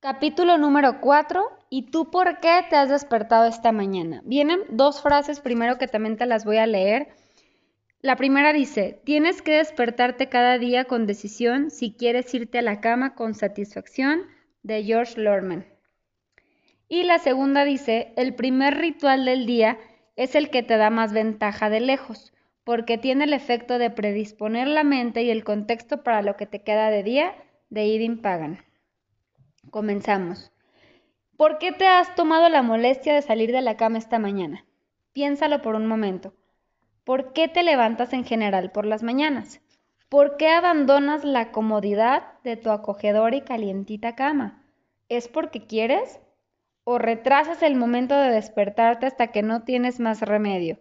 Capítulo número 4. ¿Y tú por qué te has despertado esta mañana? Vienen dos frases primero que también te las voy a leer. La primera dice, tienes que despertarte cada día con decisión si quieres irte a la cama con satisfacción, de George Lorman. Y la segunda dice, el primer ritual del día es el que te da más ventaja de lejos, porque tiene el efecto de predisponer la mente y el contexto para lo que te queda de día, de Idin Pagan. Comenzamos. ¿Por qué te has tomado la molestia de salir de la cama esta mañana? Piénsalo por un momento. ¿Por qué te levantas en general por las mañanas? ¿Por qué abandonas la comodidad de tu acogedora y calientita cama? ¿Es porque quieres? ¿O retrasas el momento de despertarte hasta que no tienes más remedio?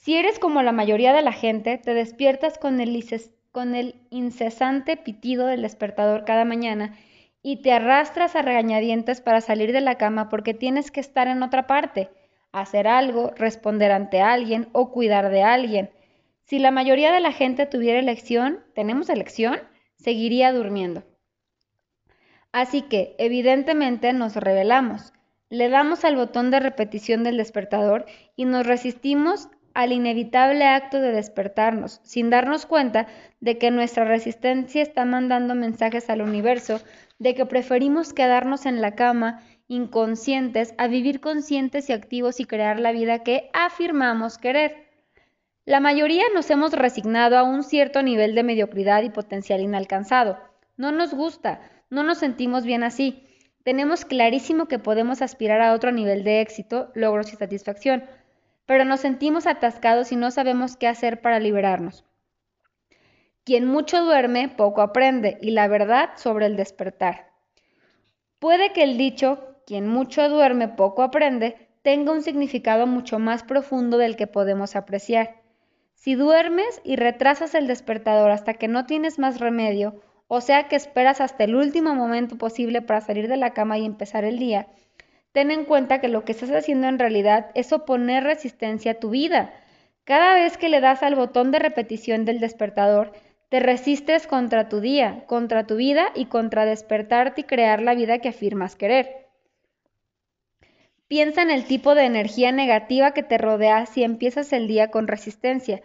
Si eres como la mayoría de la gente, te despiertas con el, con el incesante pitido del despertador cada mañana y te arrastras a regañadientes para salir de la cama porque tienes que estar en otra parte, hacer algo, responder ante alguien o cuidar de alguien. Si la mayoría de la gente tuviera elección, ¿tenemos elección? Seguiría durmiendo. Así que, evidentemente, nos rebelamos. Le damos al botón de repetición del despertador y nos resistimos al inevitable acto de despertarnos, sin darnos cuenta de que nuestra resistencia está mandando mensajes al universo de que preferimos quedarnos en la cama inconscientes a vivir conscientes y activos y crear la vida que afirmamos querer. La mayoría nos hemos resignado a un cierto nivel de mediocridad y potencial inalcanzado. No nos gusta, no nos sentimos bien así. Tenemos clarísimo que podemos aspirar a otro nivel de éxito, logros y satisfacción, pero nos sentimos atascados y no sabemos qué hacer para liberarnos. Quien mucho duerme, poco aprende, y la verdad sobre el despertar. Puede que el dicho, quien mucho duerme, poco aprende, tenga un significado mucho más profundo del que podemos apreciar. Si duermes y retrasas el despertador hasta que no tienes más remedio, o sea que esperas hasta el último momento posible para salir de la cama y empezar el día, ten en cuenta que lo que estás haciendo en realidad es oponer resistencia a tu vida. Cada vez que le das al botón de repetición del despertador, te resistes contra tu día, contra tu vida y contra despertarte y crear la vida que afirmas querer. Piensa en el tipo de energía negativa que te rodea si empiezas el día con resistencia.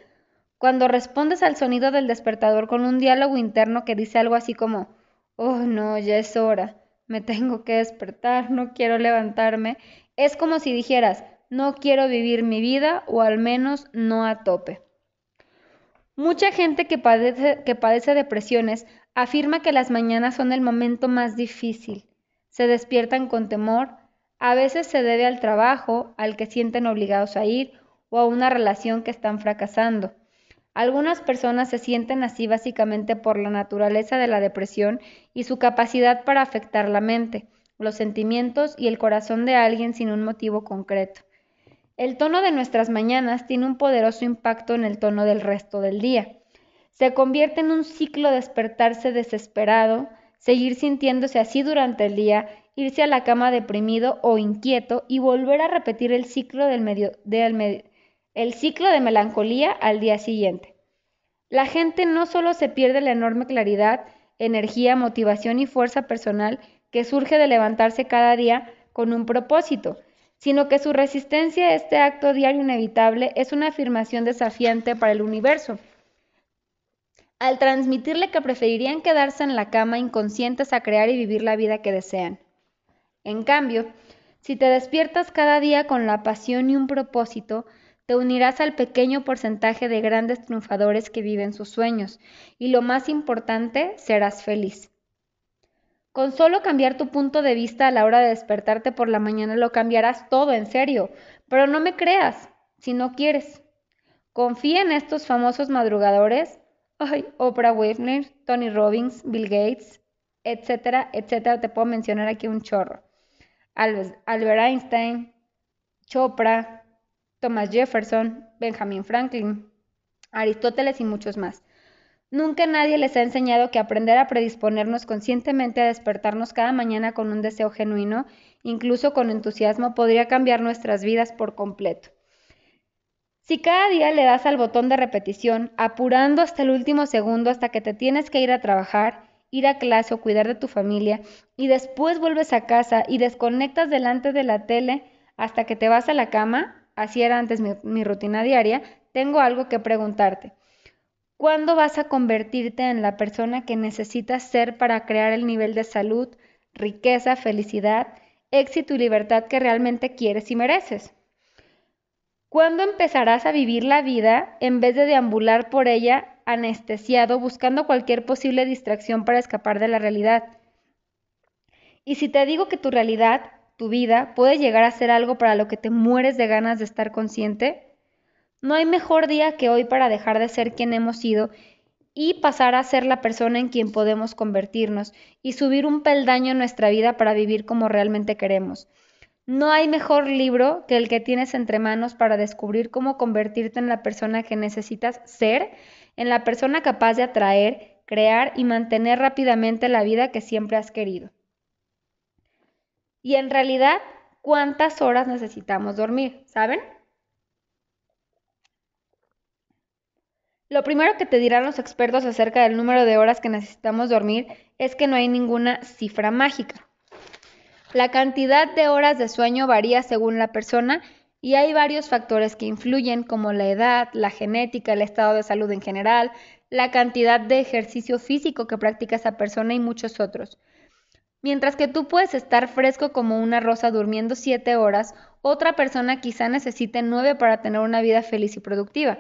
Cuando respondes al sonido del despertador con un diálogo interno que dice algo así como, oh no, ya es hora, me tengo que despertar, no quiero levantarme, es como si dijeras, no quiero vivir mi vida o al menos no a tope. Mucha gente que padece, que padece depresiones afirma que las mañanas son el momento más difícil. Se despiertan con temor, a veces se debe al trabajo, al que sienten obligados a ir o a una relación que están fracasando. Algunas personas se sienten así básicamente por la naturaleza de la depresión y su capacidad para afectar la mente, los sentimientos y el corazón de alguien sin un motivo concreto. El tono de nuestras mañanas tiene un poderoso impacto en el tono del resto del día. Se convierte en un ciclo despertarse desesperado, seguir sintiéndose así durante el día, irse a la cama deprimido o inquieto y volver a repetir el ciclo, del medio, el ciclo de melancolía al día siguiente. La gente no solo se pierde la enorme claridad, energía, motivación y fuerza personal que surge de levantarse cada día con un propósito, sino que su resistencia a este acto diario inevitable es una afirmación desafiante para el universo. Al transmitirle que preferirían quedarse en la cama inconscientes a crear y vivir la vida que desean. En cambio, si te despiertas cada día con la pasión y un propósito, te unirás al pequeño porcentaje de grandes triunfadores que viven sus sueños, y lo más importante, serás feliz. Con solo cambiar tu punto de vista a la hora de despertarte por la mañana lo cambiarás todo, en serio. Pero no me creas, si no quieres. Confía en estos famosos madrugadores. Ay, Oprah Winfrey, Tony Robbins, Bill Gates, etcétera, etcétera. Te puedo mencionar aquí un chorro. Albert Einstein, Chopra, Thomas Jefferson, Benjamin Franklin, Aristóteles y muchos más. Nunca nadie les ha enseñado que aprender a predisponernos conscientemente a despertarnos cada mañana con un deseo genuino, incluso con entusiasmo, podría cambiar nuestras vidas por completo. Si cada día le das al botón de repetición, apurando hasta el último segundo hasta que te tienes que ir a trabajar, ir a clase o cuidar de tu familia, y después vuelves a casa y desconectas delante de la tele hasta que te vas a la cama, así era antes mi, mi rutina diaria, tengo algo que preguntarte. ¿Cuándo vas a convertirte en la persona que necesitas ser para crear el nivel de salud, riqueza, felicidad, éxito y libertad que realmente quieres y mereces? ¿Cuándo empezarás a vivir la vida en vez de deambular por ella anestesiado buscando cualquier posible distracción para escapar de la realidad? Y si te digo que tu realidad, tu vida, puede llegar a ser algo para lo que te mueres de ganas de estar consciente, no hay mejor día que hoy para dejar de ser quien hemos sido y pasar a ser la persona en quien podemos convertirnos y subir un peldaño en nuestra vida para vivir como realmente queremos. No hay mejor libro que el que tienes entre manos para descubrir cómo convertirte en la persona que necesitas ser, en la persona capaz de atraer, crear y mantener rápidamente la vida que siempre has querido. Y en realidad, ¿cuántas horas necesitamos dormir? ¿Saben? Lo primero que te dirán los expertos acerca del número de horas que necesitamos dormir es que no hay ninguna cifra mágica. La cantidad de horas de sueño varía según la persona y hay varios factores que influyen como la edad, la genética, el estado de salud en general, la cantidad de ejercicio físico que practica esa persona y muchos otros. Mientras que tú puedes estar fresco como una rosa durmiendo 7 horas, otra persona quizá necesite 9 para tener una vida feliz y productiva.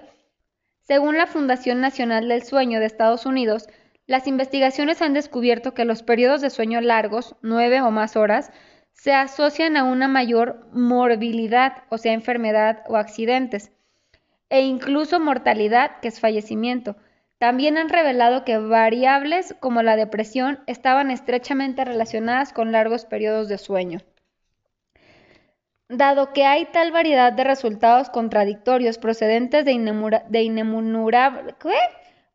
Según la Fundación Nacional del Sueño de Estados Unidos, las investigaciones han descubierto que los periodos de sueño largos, nueve o más horas, se asocian a una mayor morbilidad, o sea, enfermedad o accidentes, e incluso mortalidad, que es fallecimiento. También han revelado que variables como la depresión estaban estrechamente relacionadas con largos periodos de sueño. Dado que hay tal variedad de resultados contradictorios procedentes de,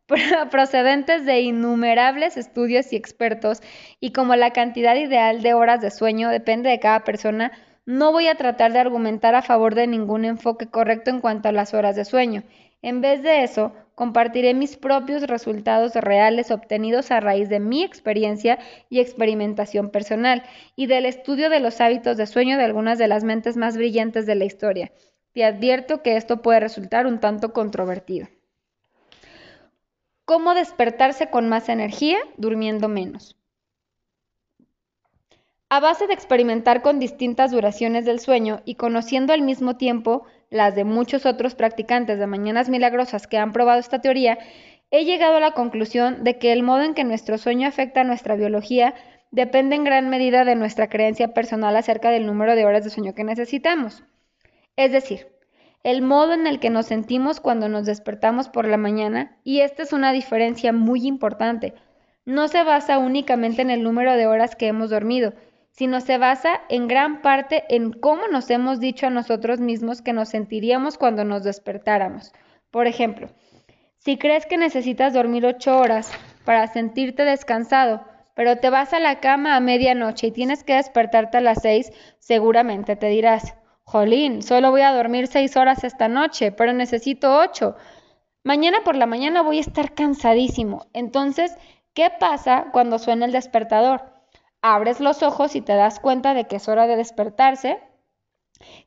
procedentes de innumerables estudios y expertos, y como la cantidad ideal de horas de sueño depende de cada persona, no voy a tratar de argumentar a favor de ningún enfoque correcto en cuanto a las horas de sueño. En vez de eso, compartiré mis propios resultados reales obtenidos a raíz de mi experiencia y experimentación personal y del estudio de los hábitos de sueño de algunas de las mentes más brillantes de la historia. Te advierto que esto puede resultar un tanto controvertido. ¿Cómo despertarse con más energía durmiendo menos? A base de experimentar con distintas duraciones del sueño y conociendo al mismo tiempo las de muchos otros practicantes de mañanas milagrosas que han probado esta teoría, he llegado a la conclusión de que el modo en que nuestro sueño afecta a nuestra biología depende en gran medida de nuestra creencia personal acerca del número de horas de sueño que necesitamos. Es decir, el modo en el que nos sentimos cuando nos despertamos por la mañana, y esta es una diferencia muy importante, no se basa únicamente en el número de horas que hemos dormido, sino se basa en gran parte en cómo nos hemos dicho a nosotros mismos que nos sentiríamos cuando nos despertáramos. Por ejemplo, si crees que necesitas dormir ocho horas para sentirte descansado, pero te vas a la cama a medianoche y tienes que despertarte a las seis, seguramente te dirás, Jolín, solo voy a dormir seis horas esta noche, pero necesito ocho. Mañana por la mañana voy a estar cansadísimo. Entonces, ¿qué pasa cuando suena el despertador? Abres los ojos y te das cuenta de que es hora de despertarse,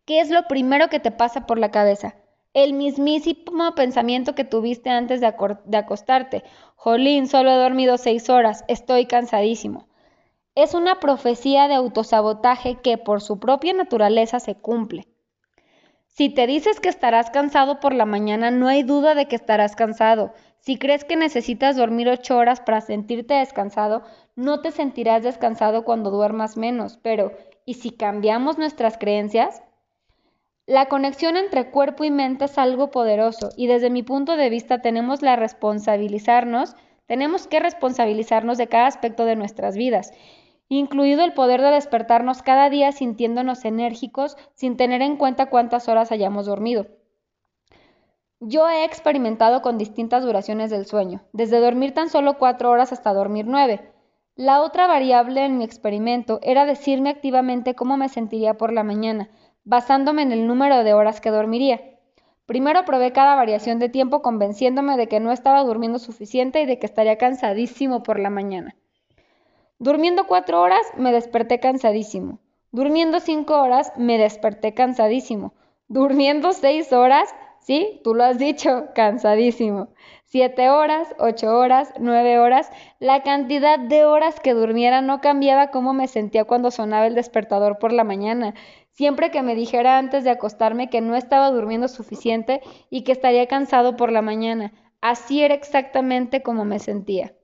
¿qué es lo primero que te pasa por la cabeza? El mismísimo pensamiento que tuviste antes de, acostarte. Jolín, solo he dormido seis horas, estoy cansadísimo. Es una profecía de autosabotaje que por su propia naturaleza se cumple. Si te dices que estarás cansado por la mañana, no hay duda de que estarás cansado. Si crees que necesitas dormir ocho horas para sentirte descansado, no te sentirás descansado cuando duermas menos. Pero, ¿y si cambiamos nuestras creencias? La conexión entre cuerpo y mente es algo poderoso y desde mi punto de vista tenemos la responsabilizarnos, tenemos que responsabilizarnos de cada aspecto de nuestras vidas incluido el poder de despertarnos cada día sintiéndonos enérgicos sin tener en cuenta cuántas horas hayamos dormido. Yo he experimentado con distintas duraciones del sueño, desde dormir tan solo cuatro horas hasta dormir nueve. La otra variable en mi experimento era decirme activamente cómo me sentiría por la mañana, basándome en el número de horas que dormiría. Primero probé cada variación de tiempo convenciéndome de que no estaba durmiendo suficiente y de que estaría cansadísimo por la mañana. Durmiendo cuatro horas me desperté cansadísimo. Durmiendo cinco horas me desperté cansadísimo. Durmiendo seis horas, sí, tú lo has dicho, cansadísimo. Siete horas, ocho horas, nueve horas, la cantidad de horas que durmiera no cambiaba cómo me sentía cuando sonaba el despertador por la mañana. Siempre que me dijera antes de acostarme que no estaba durmiendo suficiente y que estaría cansado por la mañana. Así era exactamente como me sentía.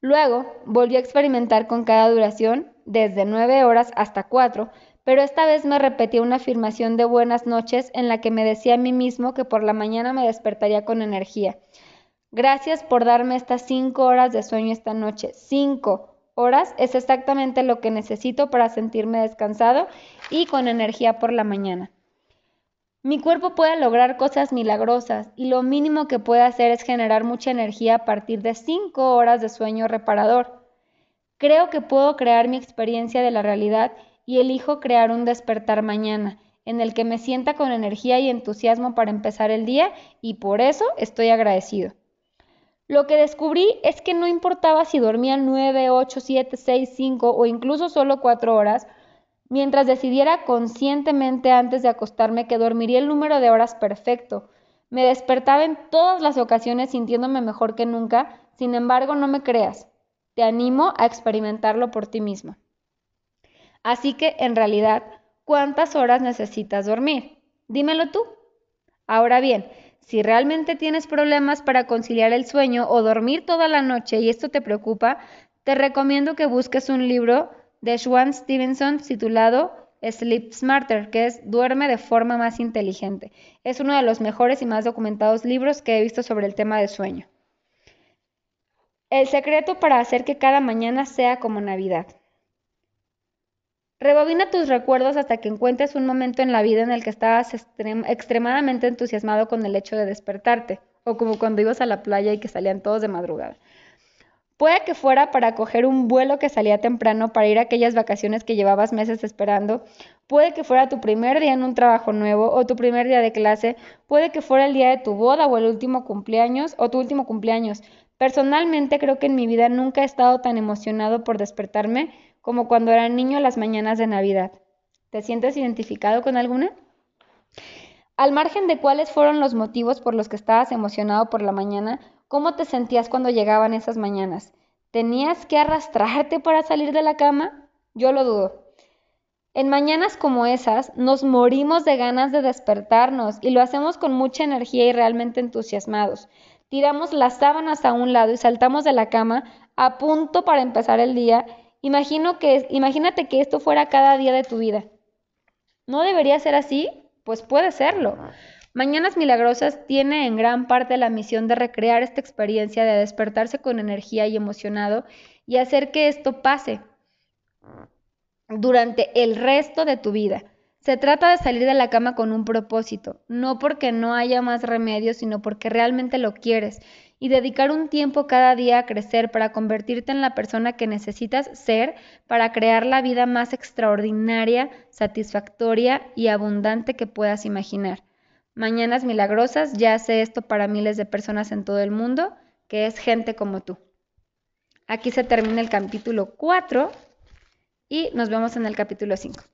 Luego volví a experimentar con cada duración, desde nueve horas hasta cuatro, pero esta vez me repetía una afirmación de buenas noches en la que me decía a mí mismo que por la mañana me despertaría con energía. Gracias por darme estas cinco horas de sueño esta noche. Cinco horas es exactamente lo que necesito para sentirme descansado y con energía por la mañana. Mi cuerpo puede lograr cosas milagrosas y lo mínimo que puede hacer es generar mucha energía a partir de cinco horas de sueño reparador. Creo que puedo crear mi experiencia de la realidad y elijo crear un despertar mañana, en el que me sienta con energía y entusiasmo para empezar el día y por eso estoy agradecido. Lo que descubrí es que no importaba si dormía 9, 8, 7, 6, 5 o incluso solo 4 horas, mientras decidiera conscientemente antes de acostarme que dormiría el número de horas perfecto. Me despertaba en todas las ocasiones sintiéndome mejor que nunca, sin embargo no me creas. Te animo a experimentarlo por ti mismo. Así que, en realidad, ¿cuántas horas necesitas dormir? Dímelo tú. Ahora bien, si realmente tienes problemas para conciliar el sueño o dormir toda la noche y esto te preocupa, te recomiendo que busques un libro de Swan Stevenson titulado Sleep Smarter, que es Duerme de forma más inteligente. Es uno de los mejores y más documentados libros que he visto sobre el tema de sueño. El secreto para hacer que cada mañana sea como Navidad. Rebobina tus recuerdos hasta que encuentres un momento en la vida en el que estabas extremadamente entusiasmado con el hecho de despertarte, o como cuando ibas a la playa y que salían todos de madrugada. Puede que fuera para coger un vuelo que salía temprano para ir a aquellas vacaciones que llevabas meses esperando. Puede que fuera tu primer día en un trabajo nuevo o tu primer día de clase. Puede que fuera el día de tu boda o el último cumpleaños o tu último cumpleaños. Personalmente creo que en mi vida nunca he estado tan emocionado por despertarme como cuando era niño las mañanas de Navidad. ¿Te sientes identificado con alguna? Al margen de cuáles fueron los motivos por los que estabas emocionado por la mañana, ¿cómo te sentías cuando llegaban esas mañanas? ¿Tenías que arrastrarte para salir de la cama? Yo lo dudo. En mañanas como esas nos morimos de ganas de despertarnos y lo hacemos con mucha energía y realmente entusiasmados. Tiramos las sábanas a un lado y saltamos de la cama a punto para empezar el día Imagino que, imagínate que esto fuera cada día de tu vida. ¿No debería ser así? Pues puede serlo. Mañanas Milagrosas tiene en gran parte la misión de recrear esta experiencia de despertarse con energía y emocionado y hacer que esto pase durante el resto de tu vida. Se trata de salir de la cama con un propósito, no porque no haya más remedio, sino porque realmente lo quieres y dedicar un tiempo cada día a crecer para convertirte en la persona que necesitas ser para crear la vida más extraordinaria, satisfactoria y abundante que puedas imaginar. Mañanas Milagrosas ya hace esto para miles de personas en todo el mundo, que es gente como tú. Aquí se termina el capítulo 4 y nos vemos en el capítulo 5.